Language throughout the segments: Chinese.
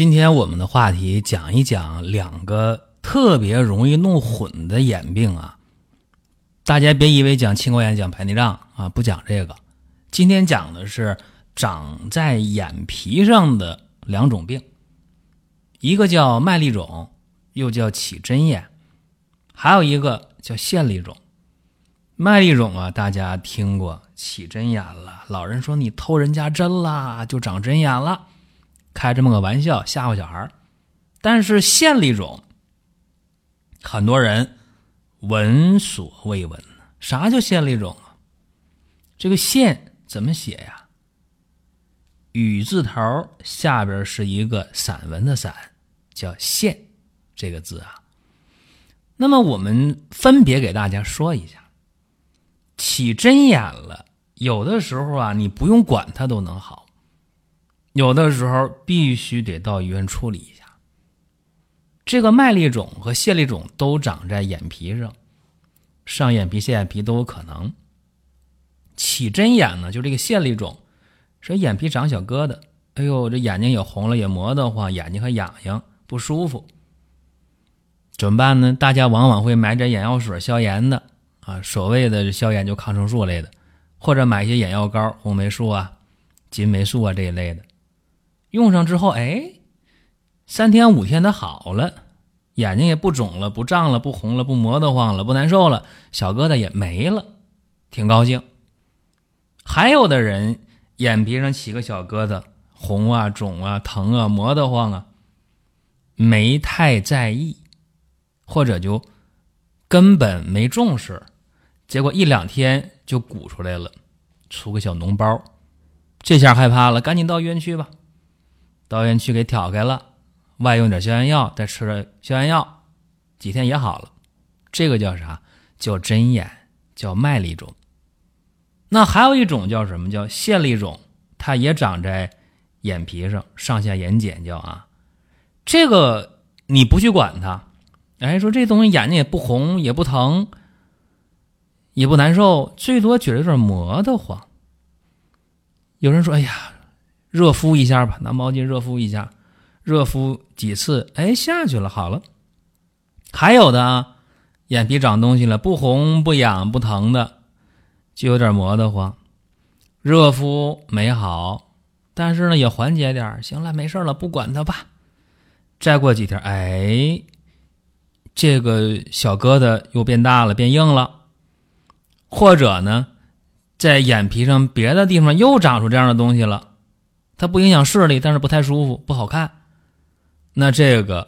今天我们的话题讲一讲两个特别容易弄混的眼病啊，大家别以为讲青光眼讲白内障啊，不讲这个。今天讲的是长在眼皮上的两种病，一个叫麦粒肿，又叫起针眼，还有一个叫线粒肿。麦粒肿啊，大家听过，起针眼了，老人说你偷人家针啦，就长针眼了。开这么个玩笑吓唬小孩但是线粒肿，很多人闻所未闻。啥叫线粒肿啊？这个线怎么写呀？雨字头下边是一个散文的散，叫线这个字啊。那么我们分别给大家说一下，起针眼了，有的时候啊，你不用管它都能好。有的时候必须得到医院处理一下。这个麦粒肿和线粒肿都长在眼皮上，上眼皮、下眼皮都有可能。起针眼呢，就这个线粒肿，说眼皮长小疙瘩，哎呦，这眼睛也红了，也磨得慌，眼睛还痒痒，不舒服。怎么办呢？大家往往会买点眼药水消炎的啊，所谓的消炎就抗生素类的，或者买一些眼药膏，红霉素啊、金霉素啊这一类的。用上之后，哎，三天五天的好了，眼睛也不肿了，不胀了，不红了，不磨得慌了，不难受了，小疙瘩也没了，挺高兴。还有的人眼皮上起个小疙瘩，红啊、肿啊、疼啊、磨得慌啊，没太在意，或者就根本没重视，结果一两天就鼓出来了，出个小脓包，这下害怕了，赶紧到医院去吧。到医院去给挑开了，外用点消炎药，再吃了消炎药，几天也好了。这个叫啥？叫针眼，叫麦粒肿。那还有一种叫什么？叫线粒肿，它也长在眼皮上，上下眼睑叫啊。这个你不去管它，哎，说这东西眼睛也不红，也不疼，也不难受，最多觉得有点磨得慌。有人说：“哎呀。”热敷一下吧，拿毛巾热敷一下，热敷几次，哎，下去了，好了。还有的啊，眼皮长东西了，不红不痒不疼的，就有点磨得慌，热敷没好，但是呢也缓解点行了，没事了，不管它吧。再过几天，哎，这个小疙瘩又变大了，变硬了，或者呢，在眼皮上别的地方又长出这样的东西了。它不影响视力，但是不太舒服，不好看。那这个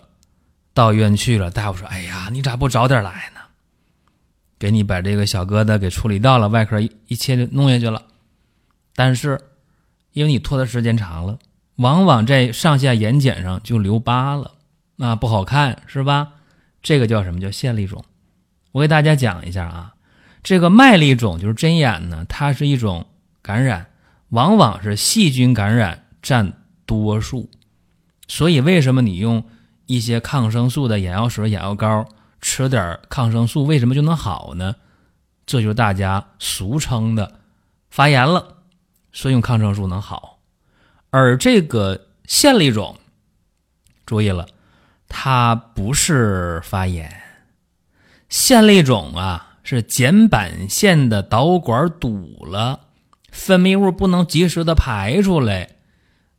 到医院去了，大夫说：“哎呀，你咋不早点来呢？给你把这个小疙瘩给处理掉了，外科一一切就弄下去了。但是因为你拖的时间长了，往往在上下眼睑上就留疤了，那不好看，是吧？这个叫什么叫线粒肿？我给大家讲一下啊，这个麦粒肿就是针眼呢，它是一种感染。往往是细菌感染占多数，所以为什么你用一些抗生素的眼药水、眼药膏，吃点抗生素，为什么就能好呢？这就是大家俗称的发炎了，所以用抗生素能好。而这个线粒肿，注意了，它不是发炎，线粒肿啊是睑板腺的导管堵了。分泌物不能及时的排出来，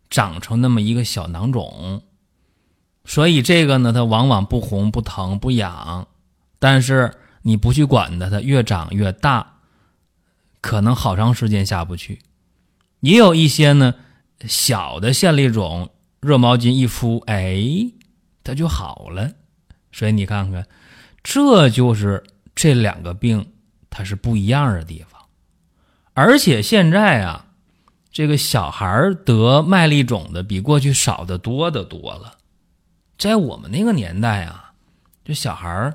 长成那么一个小囊肿，所以这个呢，它往往不红不疼不痒，但是你不去管它，它越长越大，可能好长时间下不去。也有一些呢，小的线粒肿，热毛巾一敷，哎，它就好了。所以你看看，这就是这两个病它是不一样的地方。而且现在啊，这个小孩得麦粒肿的比过去少的多的多了。在我们那个年代啊，这小孩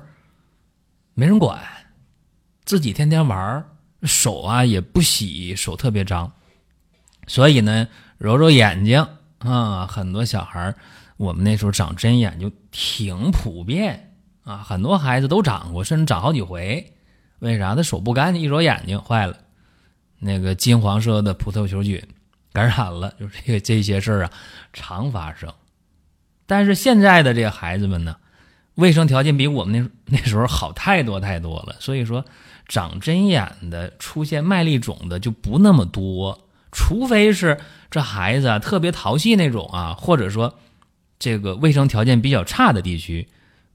没人管，自己天天玩手啊也不洗，手特别脏，所以呢，揉揉眼睛啊，很多小孩我们那时候长针眼就挺普遍啊，很多孩子都长过，甚至长好几回。为啥？他手不干净，一揉眼睛坏了，那个金黄色的葡萄球菌感染了，就这个这些事儿啊，常发生。但是现在的这个孩子们呢，卫生条件比我们那那时候好太多太多了，所以说长针眼的、出现麦粒肿的就不那么多，除非是这孩子啊特别淘气那种啊，或者说这个卫生条件比较差的地区，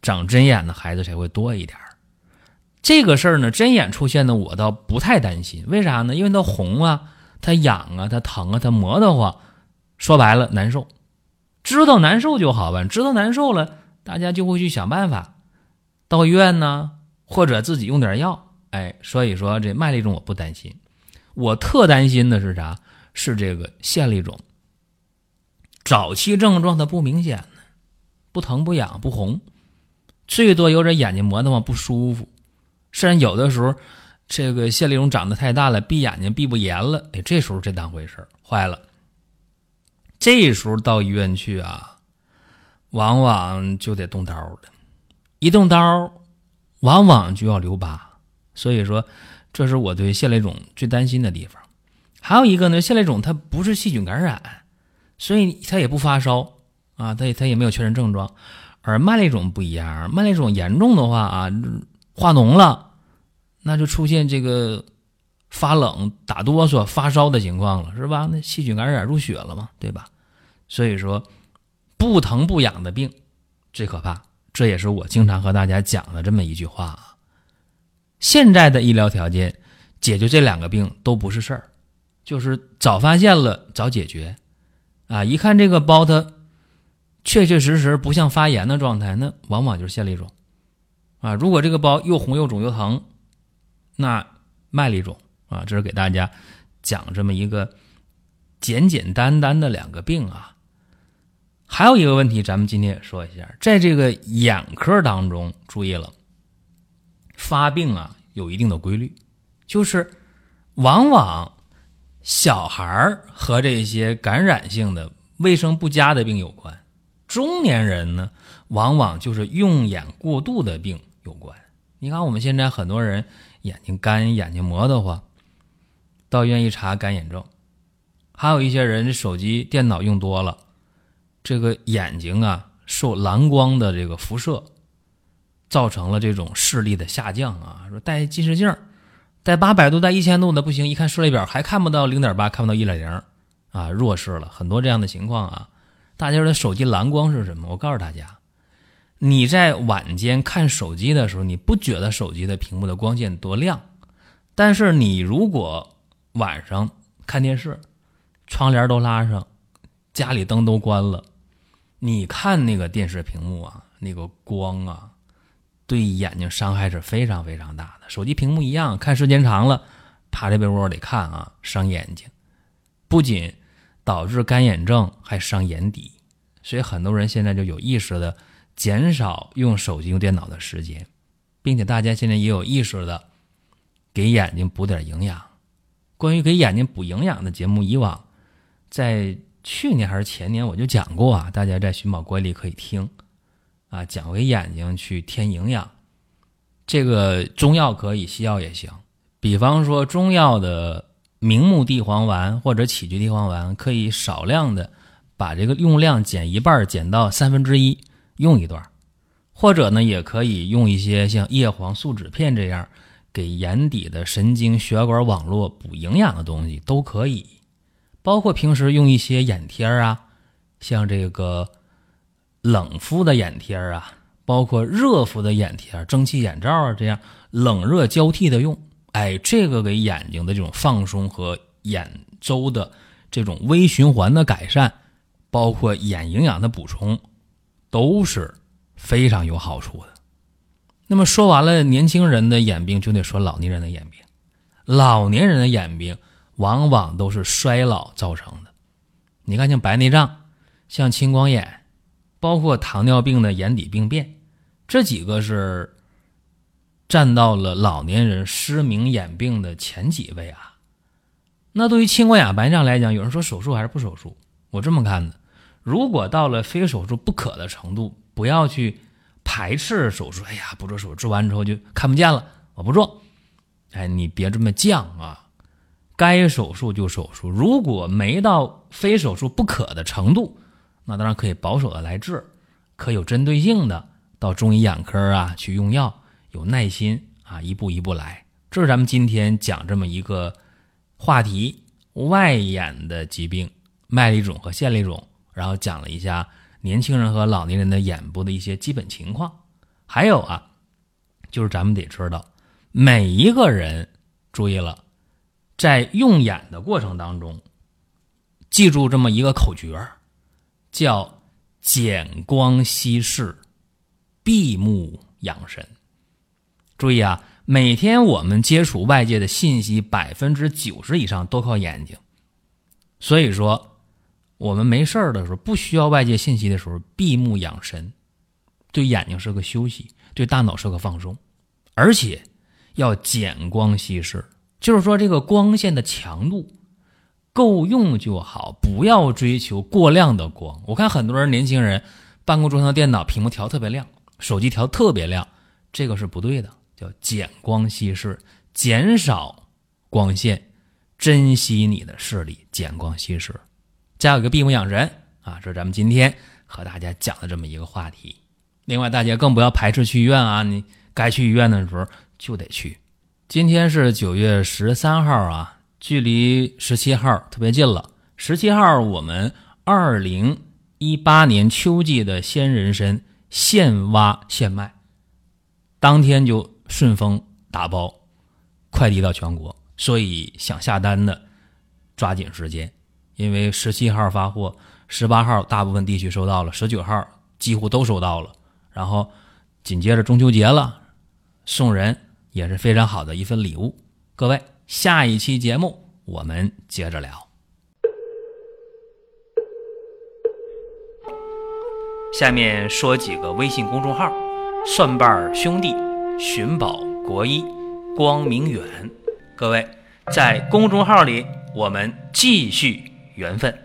长针眼的孩子才会多一点。这个事儿呢，针眼出现的我倒不太担心，为啥呢？因为它红啊，它痒啊，它疼啊，它磨得慌，说白了难受。知道难受就好办，知道难受了，大家就会去想办法，到医院呢，或者自己用点药。哎，所以说这麦粒肿我不担心，我特担心的是啥？是这个腺粒肿。早期症状它不明显呢，不疼不痒不红，最多有点眼睛磨得慌不舒服。虽然有的时候，这个线粒肿长得太大了，闭眼睛闭不严了，哎，这时候这当回事坏了。这时候到医院去啊，往往就得动刀了，一动刀，往往就要留疤。所以说，这是我对线粒肿最担心的地方。还有一个呢，腺粒肿它不是细菌感染，所以它也不发烧啊，它也它也没有确认症状。而麦粒肿不一样，麦粒肿严重的话啊。化脓了，那就出现这个发冷、打哆嗦、发烧的情况了，是吧？那细菌感染入血了嘛，对吧？所以说，不疼不痒的病最可怕，这也是我经常和大家讲的这么一句话啊。现在的医疗条件解决这两个病都不是事儿，就是早发现了早解决啊。一看这个包，它确确实实不像发炎的状态，那往往就是线粒肿。啊，如果这个包又红又肿又疼，那麦粒肿啊，这是给大家讲这么一个简简单单的两个病啊。还有一个问题，咱们今天也说一下，在这个眼科当中，注意了，发病啊有一定的规律，就是往往小孩和这些感染性的卫生不佳的病有关，中年人呢，往往就是用眼过度的病。有关，你看我们现在很多人眼睛干、眼睛磨得慌，到医院一查干眼症；还有一些人手机、电脑用多了，这个眼睛啊受蓝光的这个辐射，造成了这种视力的下降啊。说戴近视镜，戴八百度、戴一千度的不行，一看视力表还看不到零点八，看不到一点零啊，弱视了很多这样的情况啊。大家说手机蓝光是什么？我告诉大家。你在晚间看手机的时候，你不觉得手机的屏幕的光线多亮，但是你如果晚上看电视，窗帘都拉上，家里灯都关了，你看那个电视屏幕啊，那个光啊，对眼睛伤害是非常非常大的。手机屏幕一样，看时间长了，趴在被窝里看啊，伤眼睛，不仅导致干眼症，还伤眼底。所以很多人现在就有意识的。减少用手机、用电脑的时间，并且大家现在也有意识的给眼睛补点营养。关于给眼睛补营养的节目，以往在去年还是前年我就讲过啊，大家在寻宝观里可以听啊，讲给眼睛去添营养。这个中药可以，西药也行。比方说中药的明目地黄丸或者杞菊地黄丸，可以少量的把这个用量减一半，减到三分之一。用一段，或者呢，也可以用一些像叶黄素酯片这样给眼底的神经血管网络补营养的东西都可以。包括平时用一些眼贴啊，像这个冷敷的眼贴啊，包括热敷的眼贴、蒸汽眼罩啊，这样冷热交替的用。哎，这个给眼睛的这种放松和眼周的这种微循环的改善，包括眼营养的补充。都是非常有好处的。那么说完了年轻人的眼病，就得说老年人的眼病。老年人的眼病往往都是衰老造成的。你看，像白内障、像青光眼，包括糖尿病的眼底病变，这几个是占到了老年人失明眼病的前几位啊。那对于青光眼、白内障来讲，有人说手术还是不手术？我这么看的：如果到了非手术不可的程度，不要去排斥手术。哎呀，不做手术，做完之后就看不见了，我不做。哎，你别这么犟啊！该手术就手术，如果没到非手术不可的程度，那当然可以保守的来治，可有针对性的到中医眼科啊去用药，有耐心啊，一步一步来。这是咱们今天讲这么一个话题：外眼的疾病，麦粒肿和线粒肿，然后讲了一下年轻人和老年人的眼部的一些基本情况。还有啊，就是咱们得知道。每一个人注意了，在用眼的过程当中，记住这么一个口诀叫“减光稀释，闭目养神”。注意啊，每天我们接触外界的信息，百分之九十以上都靠眼睛。所以说，我们没事儿的时候，不需要外界信息的时候，闭目养神，对眼睛是个休息，对大脑是个放松，而且。要减光稀释，就是说这个光线的强度够用就好，不要追求过亮的光。我看很多人年轻人办公桌上的电脑屏幕调特别亮，手机调特别亮，这个是不对的。叫减光稀释，减少光线，珍惜你的视力，减光稀释。家有个闭目养神啊，这是咱们今天和大家讲的这么一个话题。另外，大家更不要排斥去医院啊，你该去医院的时候。就得去。今天是九月十三号啊，距离十七号特别近了。十七号我们二零一八年秋季的鲜人参现挖现卖，当天就顺丰打包快递到全国，所以想下单的抓紧时间，因为十七号发货，十八号大部分地区收到了，十九号几乎都收到了，然后紧接着中秋节了，送人。也是非常好的一份礼物，各位，下一期节目我们接着聊。下面说几个微信公众号：蒜瓣兄弟、寻宝国医、光明远。各位在公众号里，我们继续缘分。